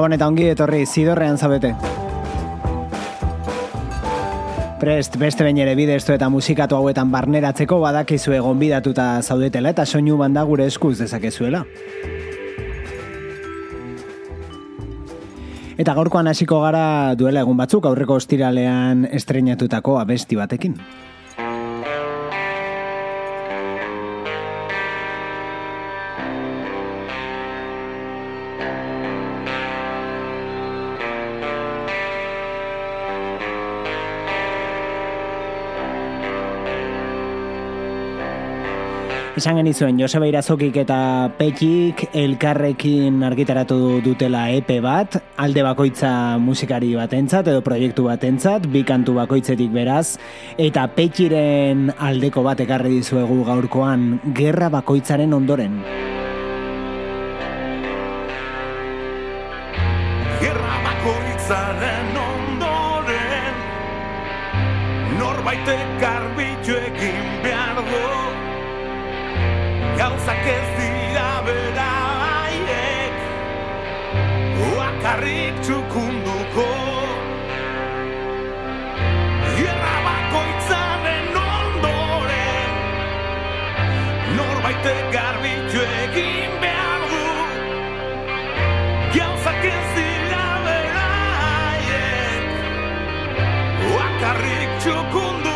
Gabon eta ongi etorri zidorrean zabete. Prest, beste bain ere bide eta musikatu hauetan barneratzeko badakizu egon bidatuta zaudetela eta soinu banda gure eskuz dezakezuela. Eta gaurkoan hasiko gara duela egun batzuk aurreko ostiralean estrenatutako abesti batekin. Esan genizuen Joseba Irazokik eta Petik elkarrekin argitaratu dutela EP bat, alde bakoitza musikari batentzat edo proiektu batentzat, bi kantu bakoitzetik beraz, eta Petiren aldeko bat ekarri dizuegu gaurkoan, gerra bakoitzaren ondoren. Gerra bakoitzaren gauzak ez dira bera haiek Oakarrik txukunduko. Gerra bakoitzaren ondoren. Norbaitek garbitu egin behar du. Gauzak ez dira bera haiek Oakarrik txukunduko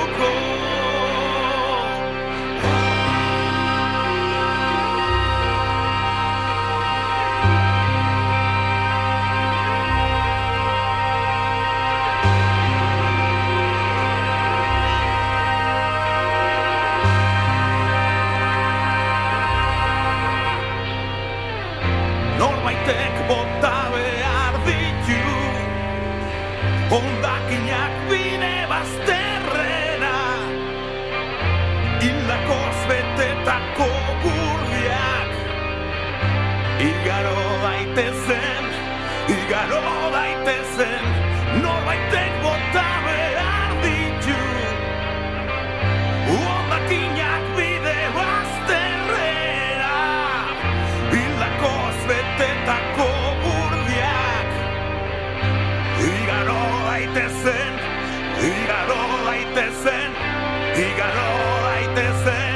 betetako gurdiak Igaro daitezen, igaro daitezen Norbaitek bota behar ditu. Ondakinak bide bazterrera Hildakoz betetako burdiak Igaro daitezen, igaro daitezen, igaro daitezen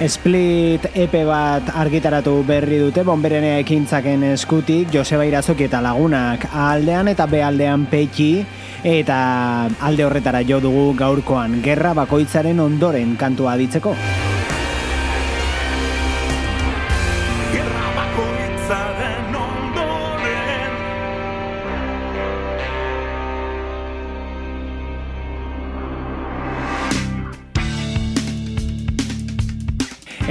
Split EP bat argitaratu berri dute bonberenea ekintzaken eskutik Joseba Irazoki eta lagunak aldean eta bealdean peki eta alde horretara jo dugu gaurkoan gerra bakoitzaren ondoren kantua ditzeko.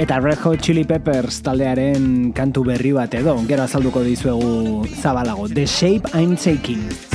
Eta Red Hot Chili Peppers taldearen kantu berri bat edo, gero azalduko dizuegu zabalago. The Shape I'm Taking.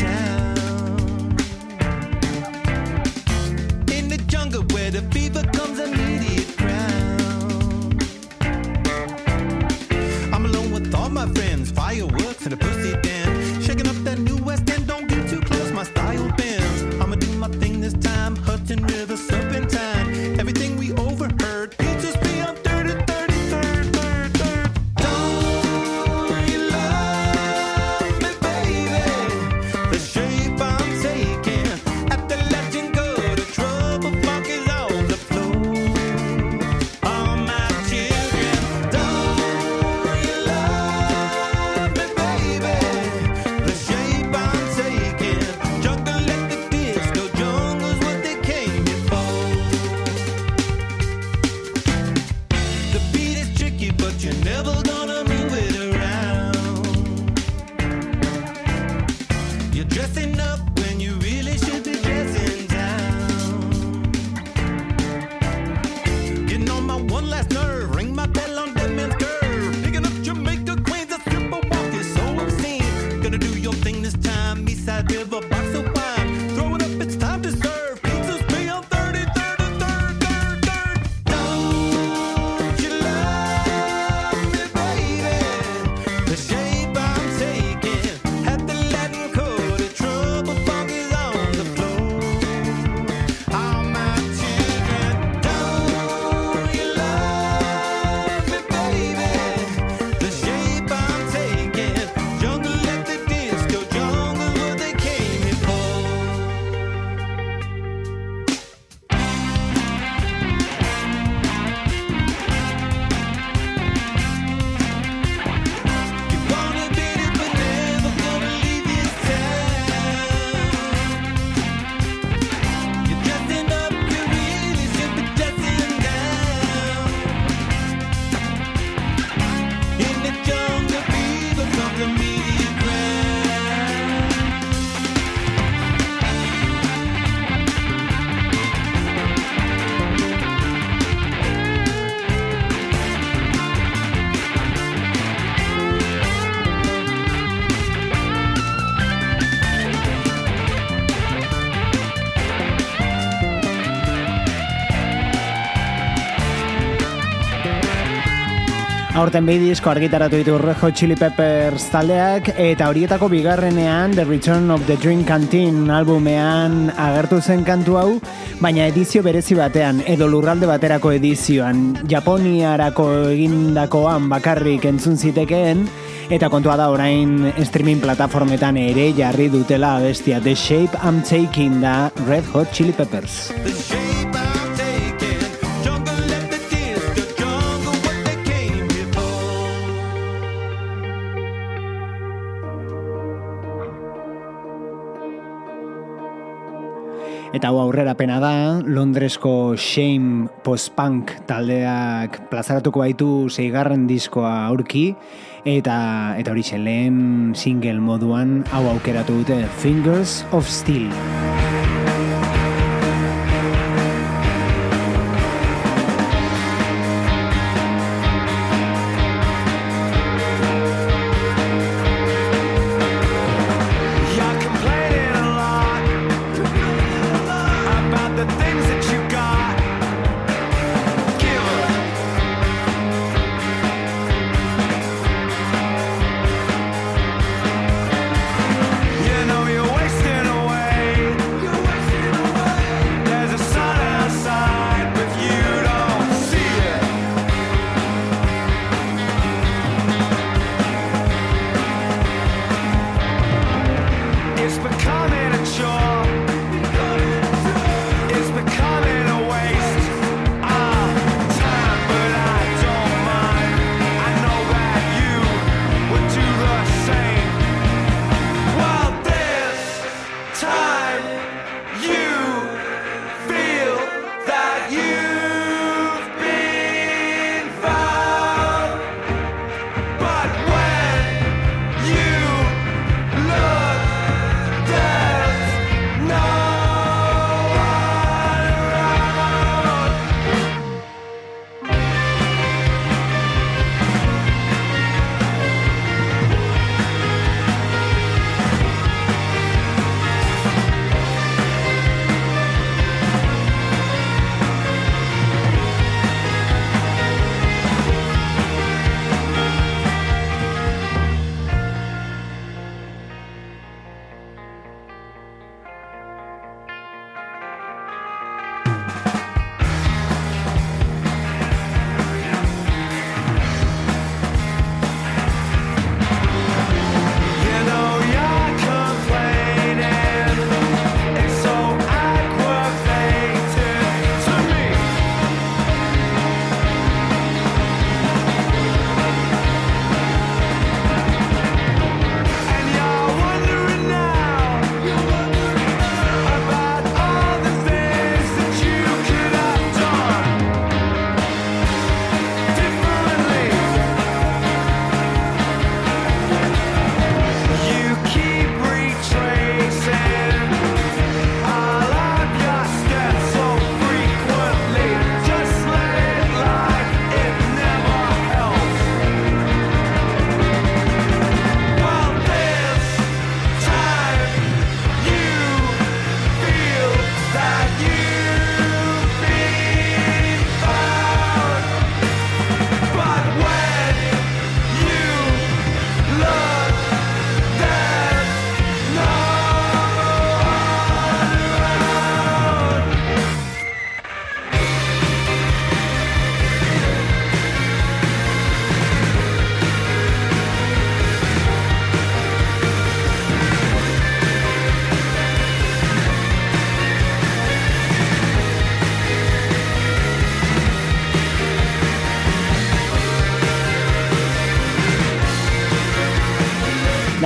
Aurten behi disko argitaratu ditu Red Hot Chili Peppers taldeak eta horietako bigarrenean The Return of the Dream Canteen albumean agertu zen kantu hau, baina edizio berezi batean edo lurralde baterako edizioan Japoniarako egindakoan bakarrik entzun zitekeen eta kontua da orain streaming plataformetan ere jarri dutela bestia The Shape I'm Taking da Red Hot Chili Peppers. Eta hau aurrera pena da, Londresko Shame post-punk taldeak plazaratuko baitu zeigarren diskoa aurki, eta eta hori lehen single moduan hau aukeratu dute Fingers of Steel.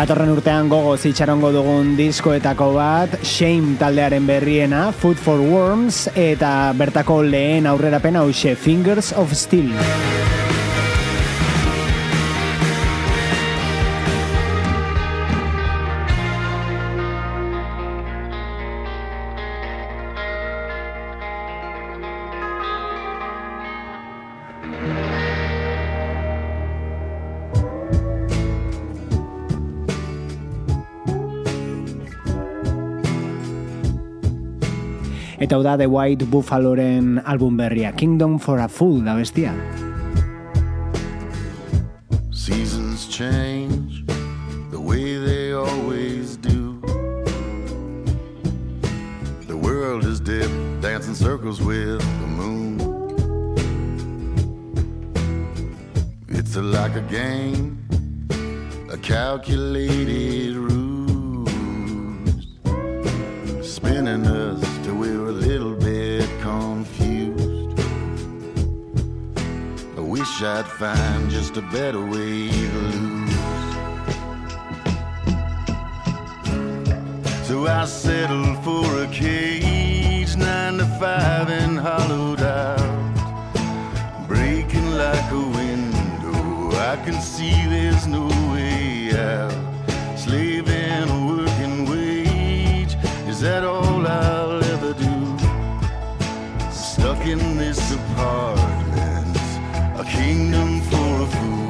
Datorren urtean gogoz itxarongo dugun diskoetako bat, Shame taldearen berriena, Food for Worms, eta bertako lehen aurrerapen hause Fingers of Steel. Eta hau da The White Buffaloren album berria, Kingdom for a Fool da bestia. Seasons change the way they always do. The world is dead, dancing circles with the moon. It's a, like a game, a calculated ruse, spinning us wish I'd find just a better way to lose. So I settled for a cage, nine to five and hollowed out. Breaking like a window, I can see there's no way out. Slaving a working wage, is that all I'll ever do? Stuck in this apartment, kingdom for a fool.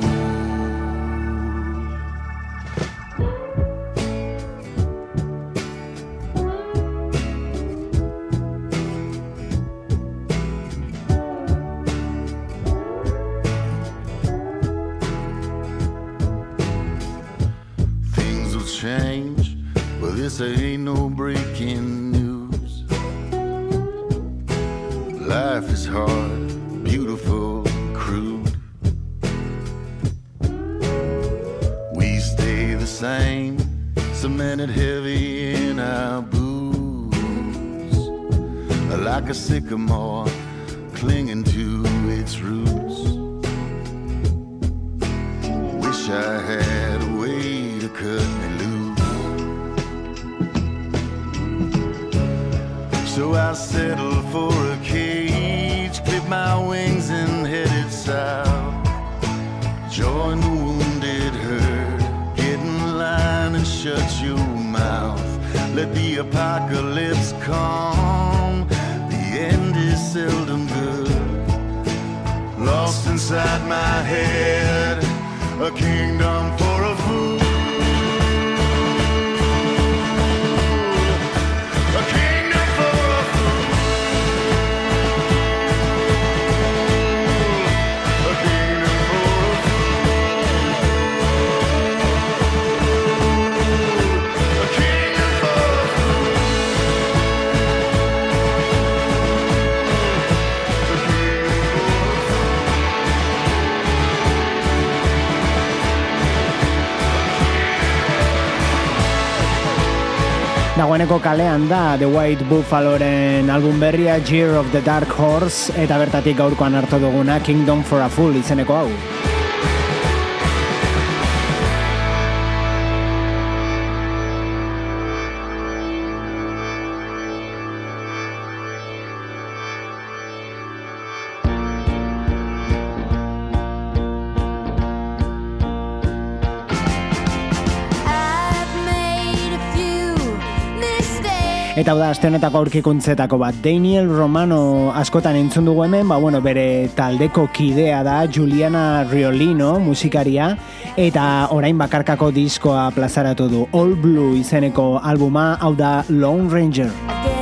Things will change, but this ain't no breaking I had a way to cut me loose. So I settled for a cage, clip my wings and headed south. Join the wounded herd, get in line and shut your mouth. Let the apocalypse come. The end is seldom good. Lost inside my head, a kingdom Dagoeneko kalean da The White Buffaloren album berria Year of the Dark Horse eta bertatik gaurkoan hartu duguna Kingdom for a Fool izeneko hau. Eta da, aste honetako aurkikuntzetako bat. Daniel Romano askotan entzun dugu hemen, ba, bueno, bere taldeko kidea da, Juliana Riolino, musikaria, eta orain bakarkako diskoa plazaratu du. All Blue izeneko albuma, hau da Lone Ranger.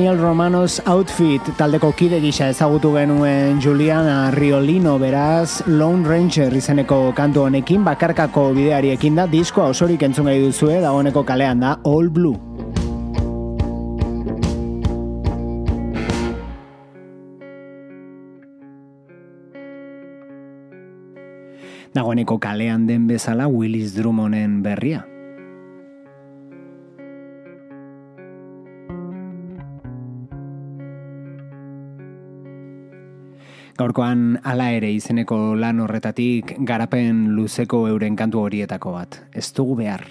Daniel Romanos Outfit taldeko kide gisa ezagutu genuen Juliana Riolino beraz Lone Ranger izeneko kantu honekin bakarkako bideari ekin da diskoa osorik entzun gai duzue dagoeneko kalean da All Blue. Dagoeneko kalean den bezala Willis Drummonden berria. Gaurkoan hala ere izeneko lan horretatik garapen luzeko euren kantu horietako bat. Ez dugu behar.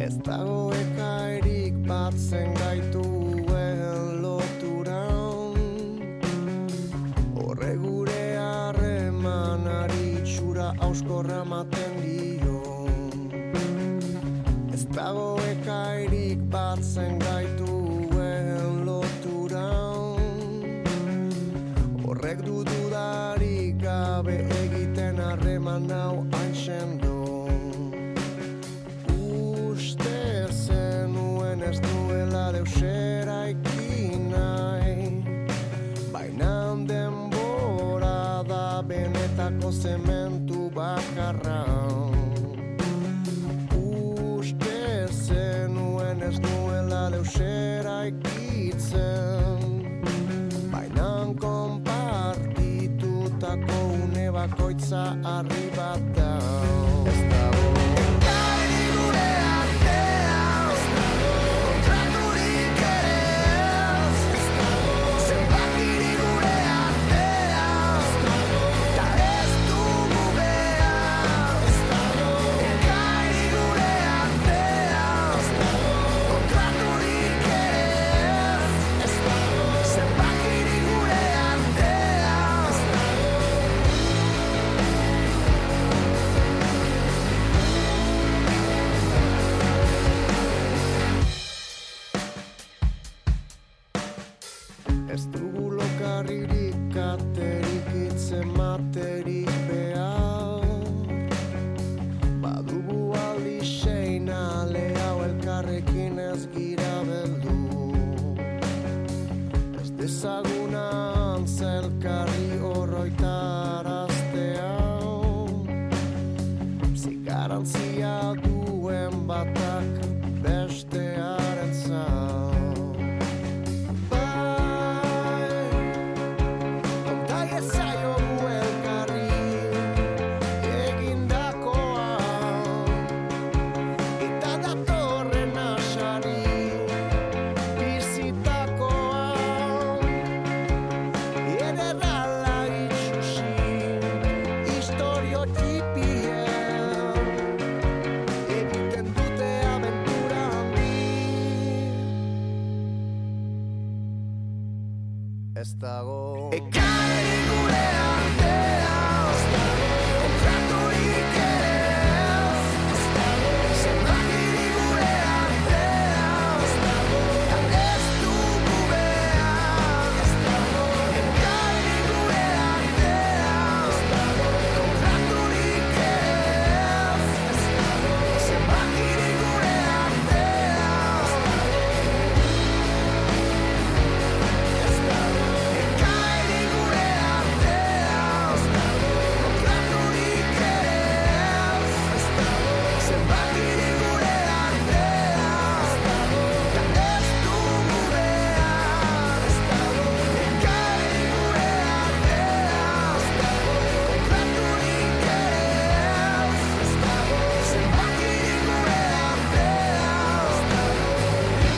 Ez dago ekairik batzen gaituen loturan Horre gure harremanari txura auskorra maten dio Ez dago ekairik batzen gaituen harreman hau hain Uste zenuen ez duela deusera ikin nahi Baina denbora da benetako zementu bakarra Uste zenuen ez duela deusera ikitzen harri bat Zigarantzia duen batak bestearen Bai,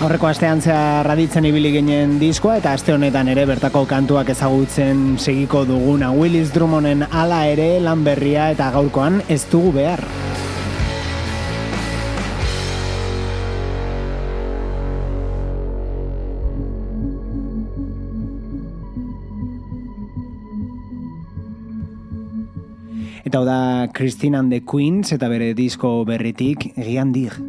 Aurreko astean zehar raditzen ibili ginen diskoa eta aste honetan ere bertako kantuak ezagutzen segiko duguna Willis Drummonden hala ere lan berria eta gaurkoan ez dugu behar. Eta da Christine and the Queens eta bere disko berritik Gian dir.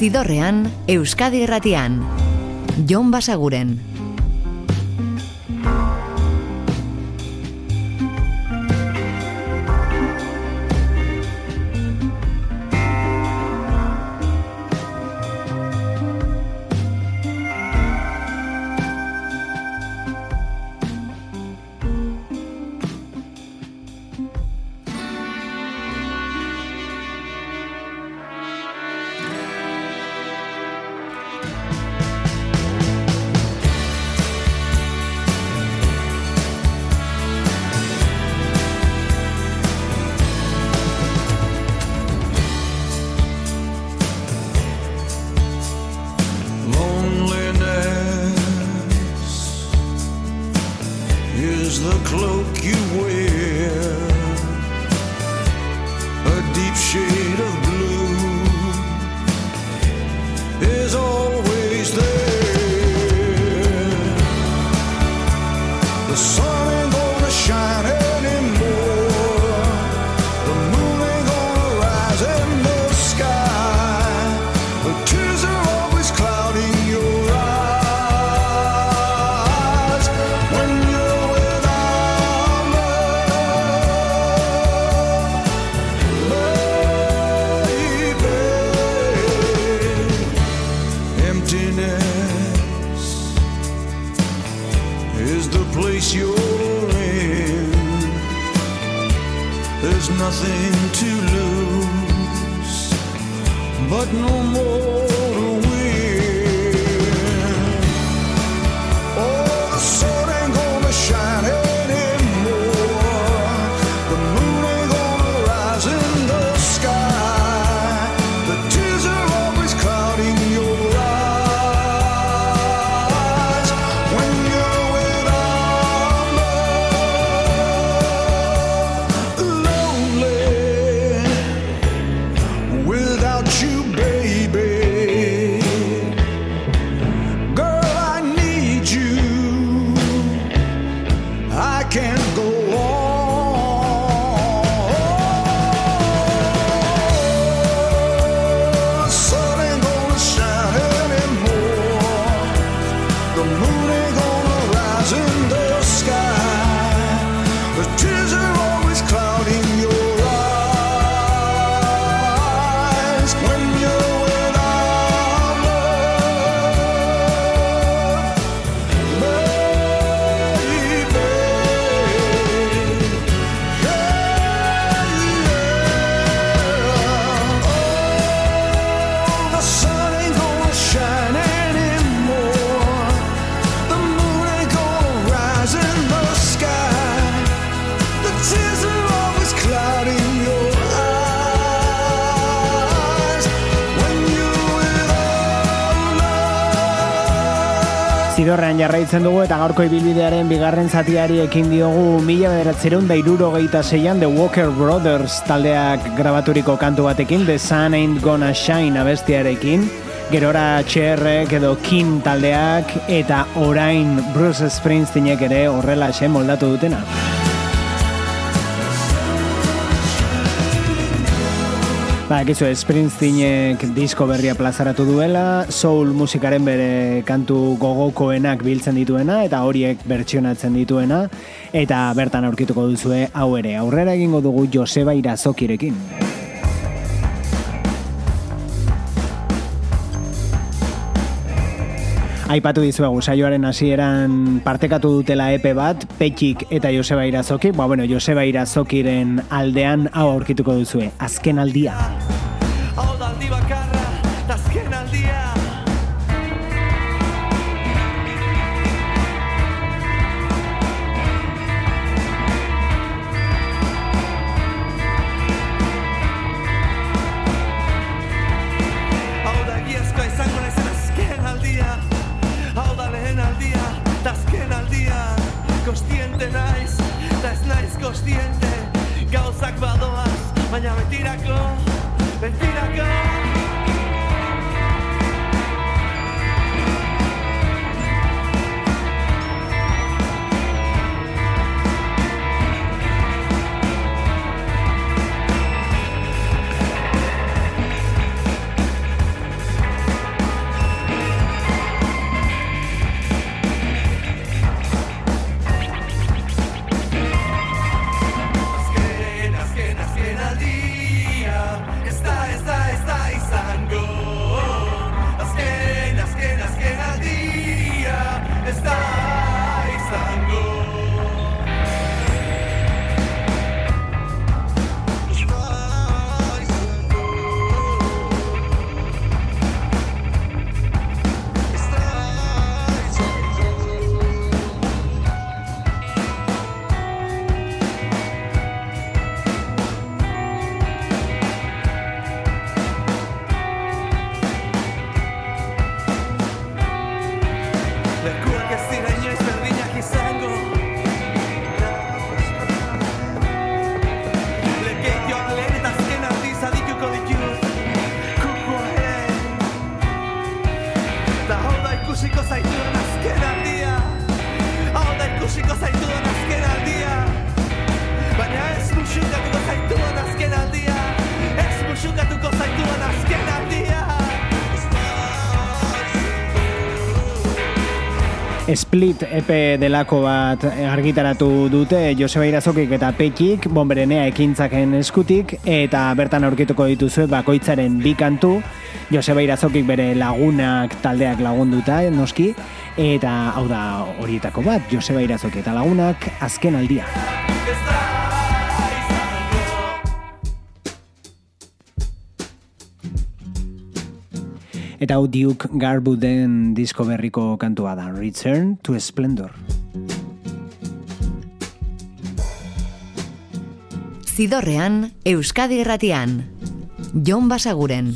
Zidorrean, Euskadi Erratian. Jon Basaguren. Jarraitzen dugu eta gaurko ibilbidearen bigarren zatiari ekin diogu mila bederatzeron da geita zeian The Walker Brothers taldeak grabaturiko kantu batekin The Sun Ain't Gonna Shine abestiarekin Gerora txerrek edo kin taldeak eta orain Bruce Springsteenek ere horrela xe moldatu dutena. Ba, ekizu, Springsteenek disko berria plazaratu duela, soul musikaren bere kantu gogokoenak biltzen dituena, eta horiek bertsionatzen dituena, eta bertan aurkituko duzue hau ere. Aurrera egingo dugu Joseba Irazokirekin. Aipatu dizuegu saioaren hasieran partekatu dutela epe bat, Petxik eta Joseba Irazoki, ba, bueno, Joseba Irazokiren aldean hau aurkituko duzue, azken aldia. Split EP delako bat argitaratu dute Joseba Irazokik eta Pekik bomberenea ekintzaken eskutik eta bertan aurkituko dituzue bakoitzaren bi kantu Joseba Irazokik bere lagunak taldeak lagunduta noski eta hau da horietako bat Joseba Irazoki eta lagunak azken aldia. Eta hau Duke Garbuden disko berriko kantua da Return to Splendor. Zidorrean, Euskadi Erratian. Jon Basaguren.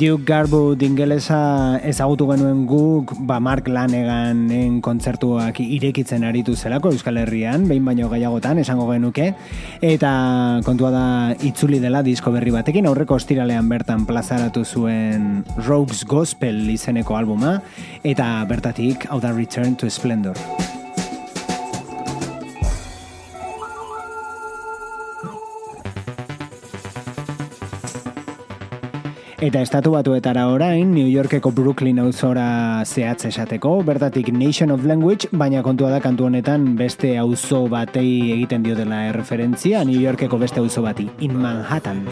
Duke Garwood ingelesa ezagutu genuen guk, ba Mark Laneganen kontzertuak irekitzen aritu zelako Euskal Herrian, behin baino gehiagotan esango genuke, eta kontua da itzuli dela disko berri batekin, aurreko ostiralean bertan plazaratu zuen Rogues Gospel izeneko albuma, eta bertatik hau da Return to Splendor. Eta estatu batuetara orain, New Yorkeko Brooklyn auzora zehatz esateko, bertatik Nation of Language, baina kontua da kantu honetan beste auzo batei egiten dio dela erreferentzia, New Yorkeko beste auzo bati, in Manhattan.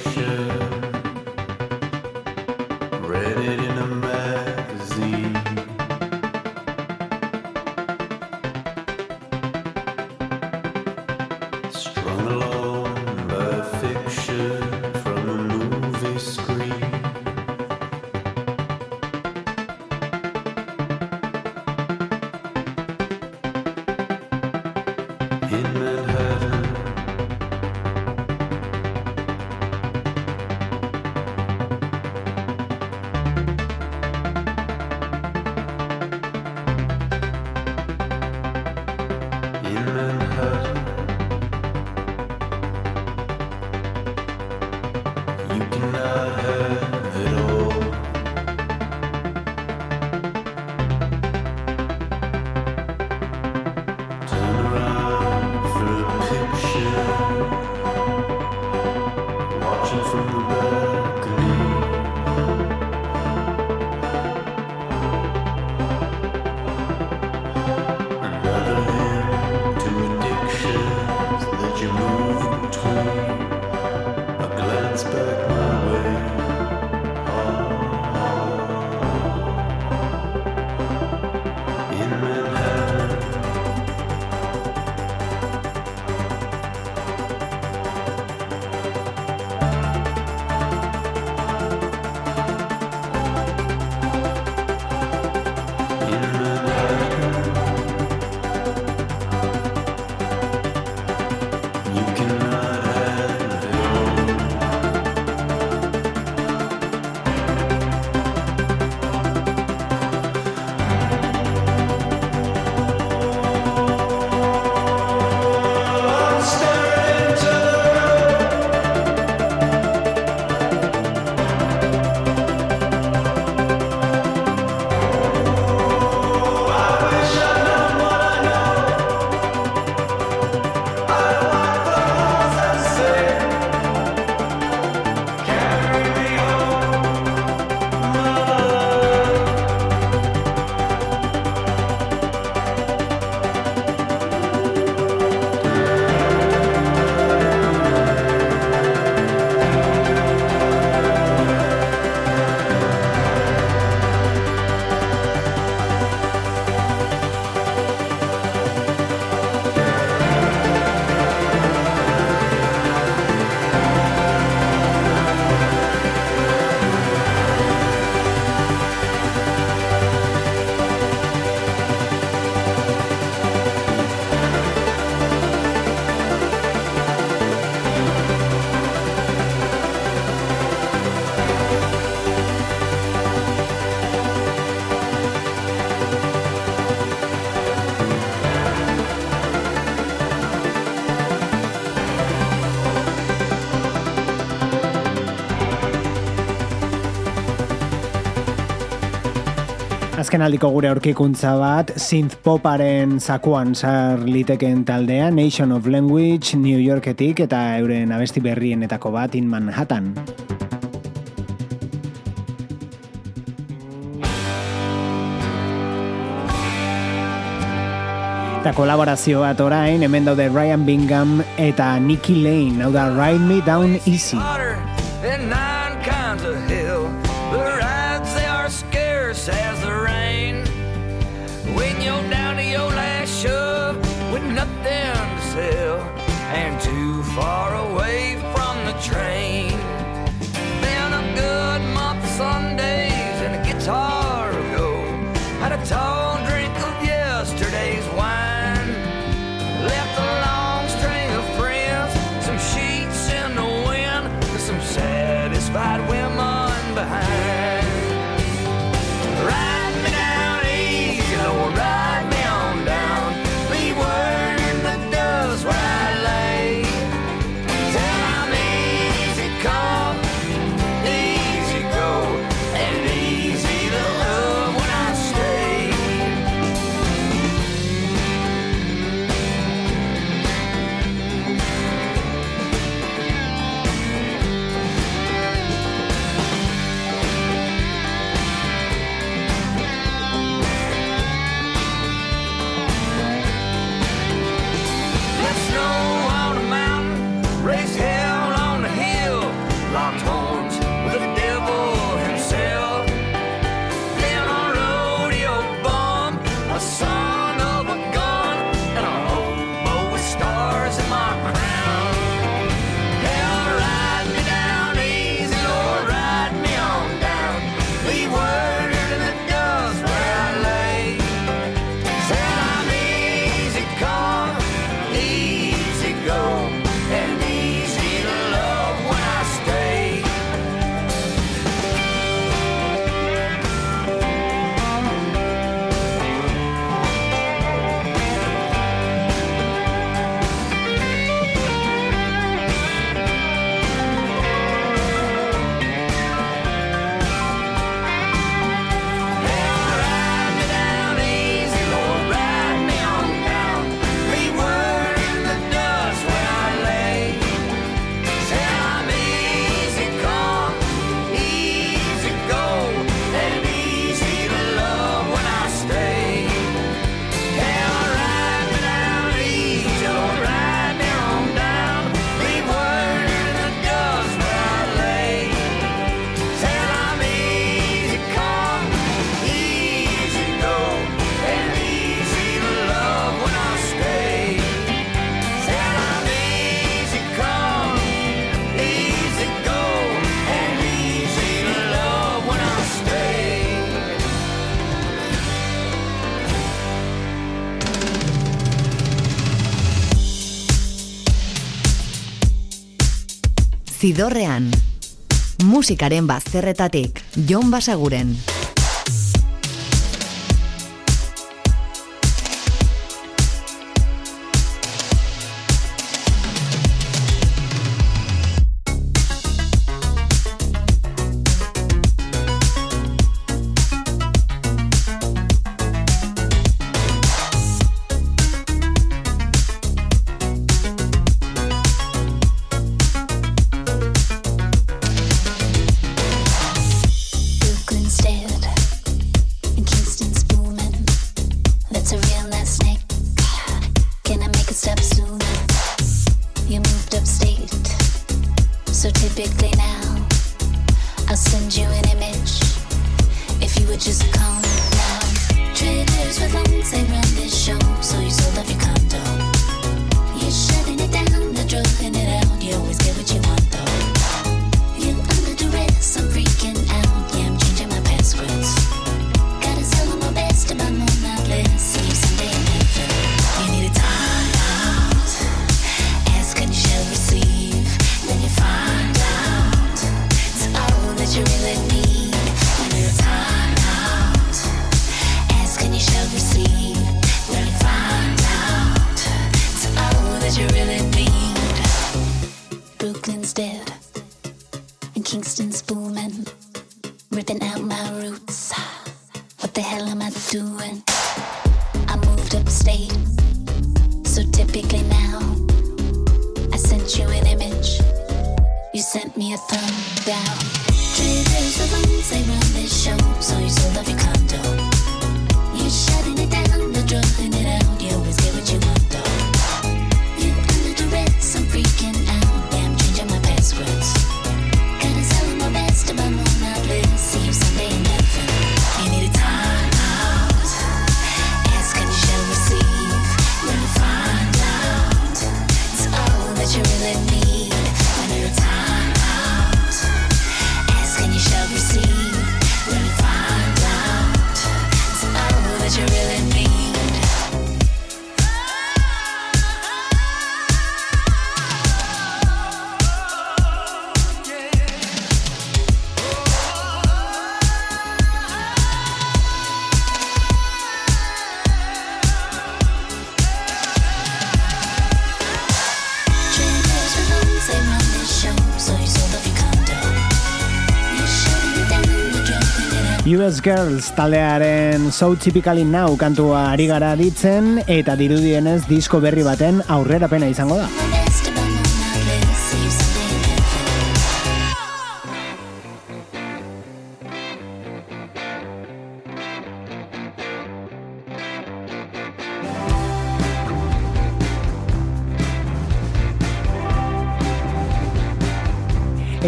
love. Azken aldiko gure aurkikuntza bat, synth poparen zakuan sar liteken taldea, Nation of Language, New Yorketik eta euren abesti berrienetako bat in Manhattan. Eta kolaborazio bat orain, hemen daude Ryan Bingham eta Nicky Lane, hau da Ride Me Down Easy. Zidorrean. Musikaren bazterretatik, Jon Basaguren. US Girls talearen So Typically Now kantua ari gara ditzen eta dirudienez disko berri baten aurrerapena izango da.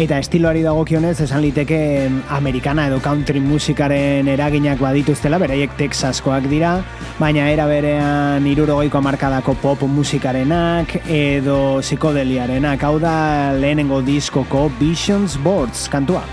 Eta estiloari dagokionez esan liteke amerikana edo country musikaren eraginak badituztela, beraiek Texaskoak dira, baina era berean irurogeiko markadako pop musikarenak edo psikodeliarenak, hau da lehenengo diskoko Visions Boards kantua.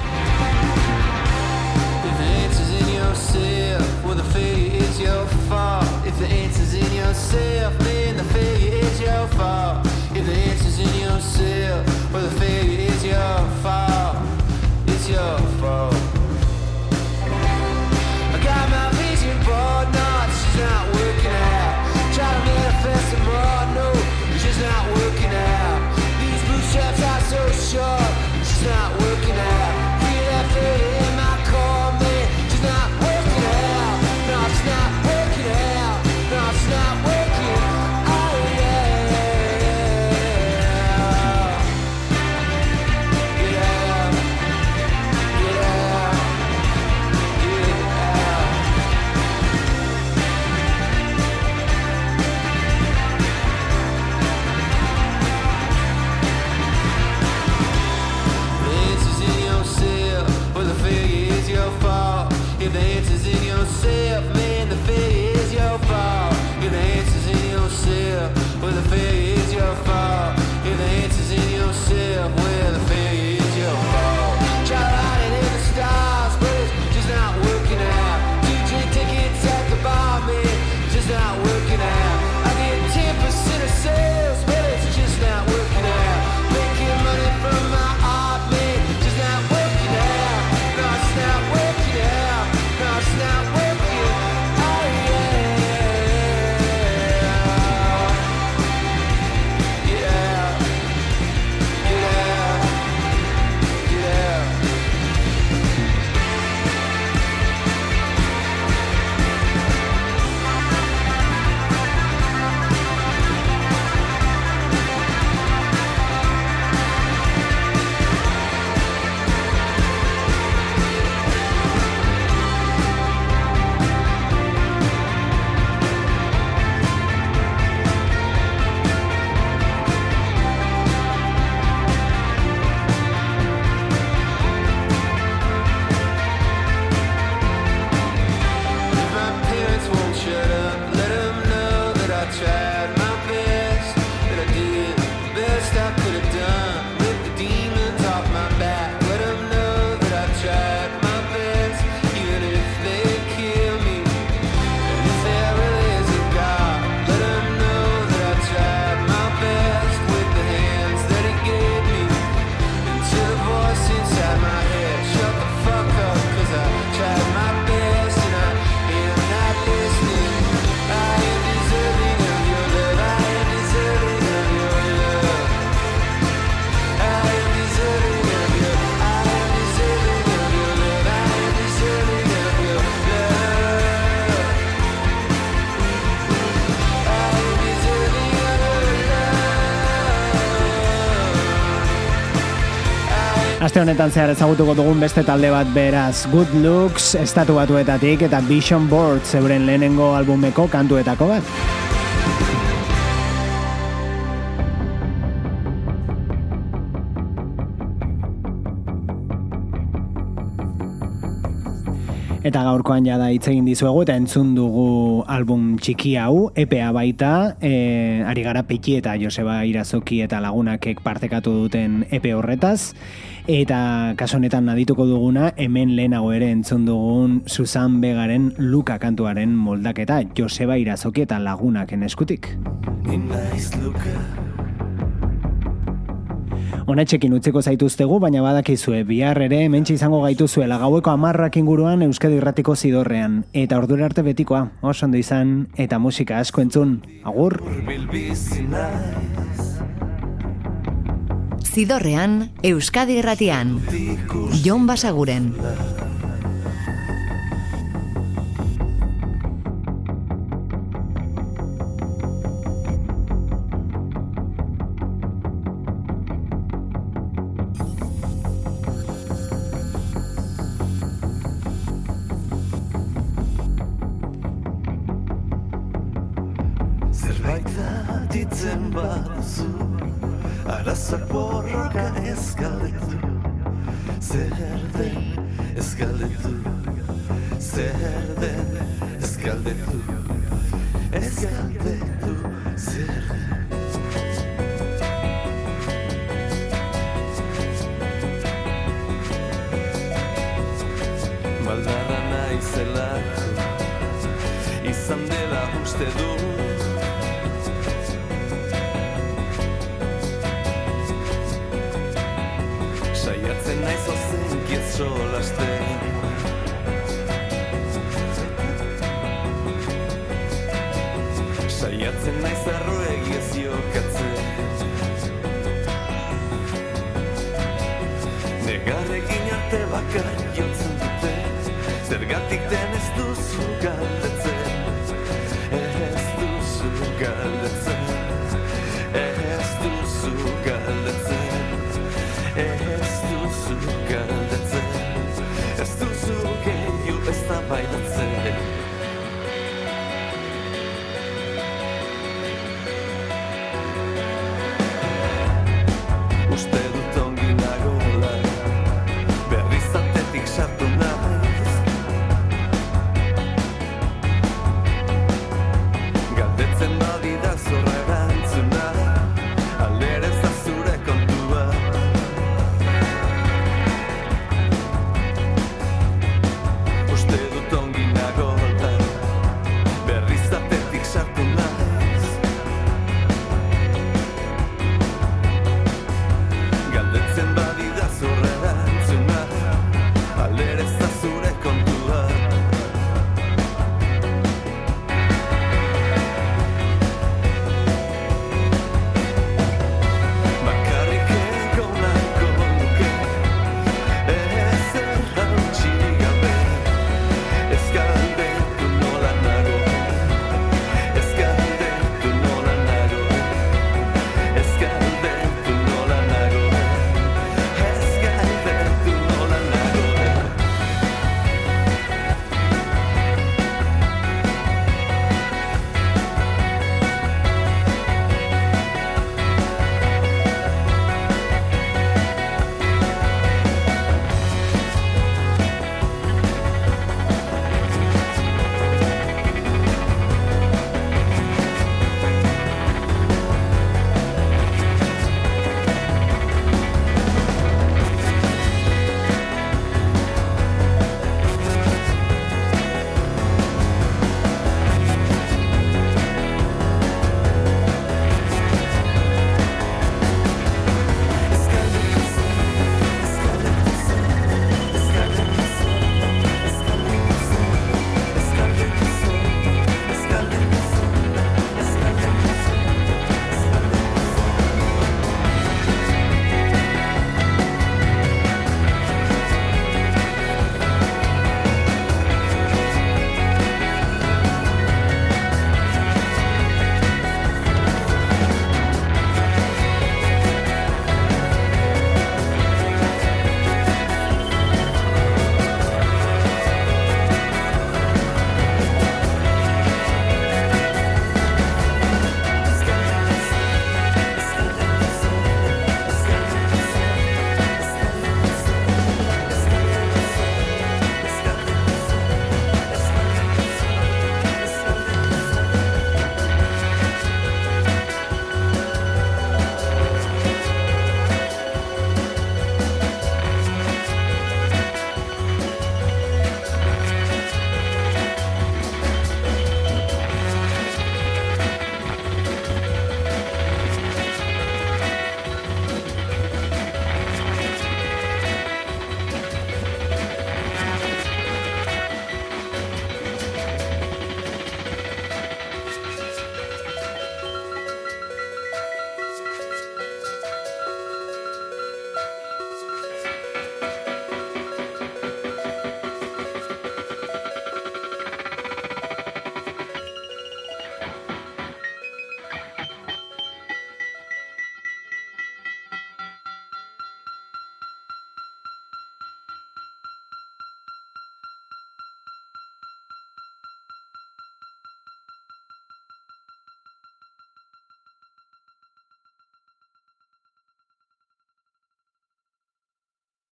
Aste honetan zehar ezagutuko dugun beste talde bat beraz Good Looks estatu batuetatik eta Vision Board zeuren lehenengo albumeko kantuetako bat. Eta gaurkoan jada hitz egin dizuegu eta entzun dugu album txiki hau, EPA baita, e, ari gara Peki eta Joseba Irazoki eta lagunakek partekatu duten EP horretaz, eta kaso honetan nadituko duguna, hemen lehenago ere entzun dugun Susan Begaren Luka kantuaren moldaketa Joseba Irazoki eta lagunaken eskutik. Inaiz luka Honetxekin utziko zaituztegu, baina badakizue, bihar ere hementxe izango gaituzuela gaueko amarrak inguruan Euskadi Irratiko zidorrean. Eta ordura arte betikoa, oso ondo izan, eta musika asko entzun. Agur! Zidorrean, Euskadi Irratian. Jon Basaguren. Zerbait ditzen baduzu Arazak borroka ez galdetu Zer den ez galdetu Zer den ez galdetu Ez galdetu zer den Baldarra naizelako Izan dela uste du solasten Saiatzen naiz arroegi ez jokatzen Negarrekin arte bakar jotzen dute. Zergatik den ez duzu galdetzen duzu galdetzen Ez duzu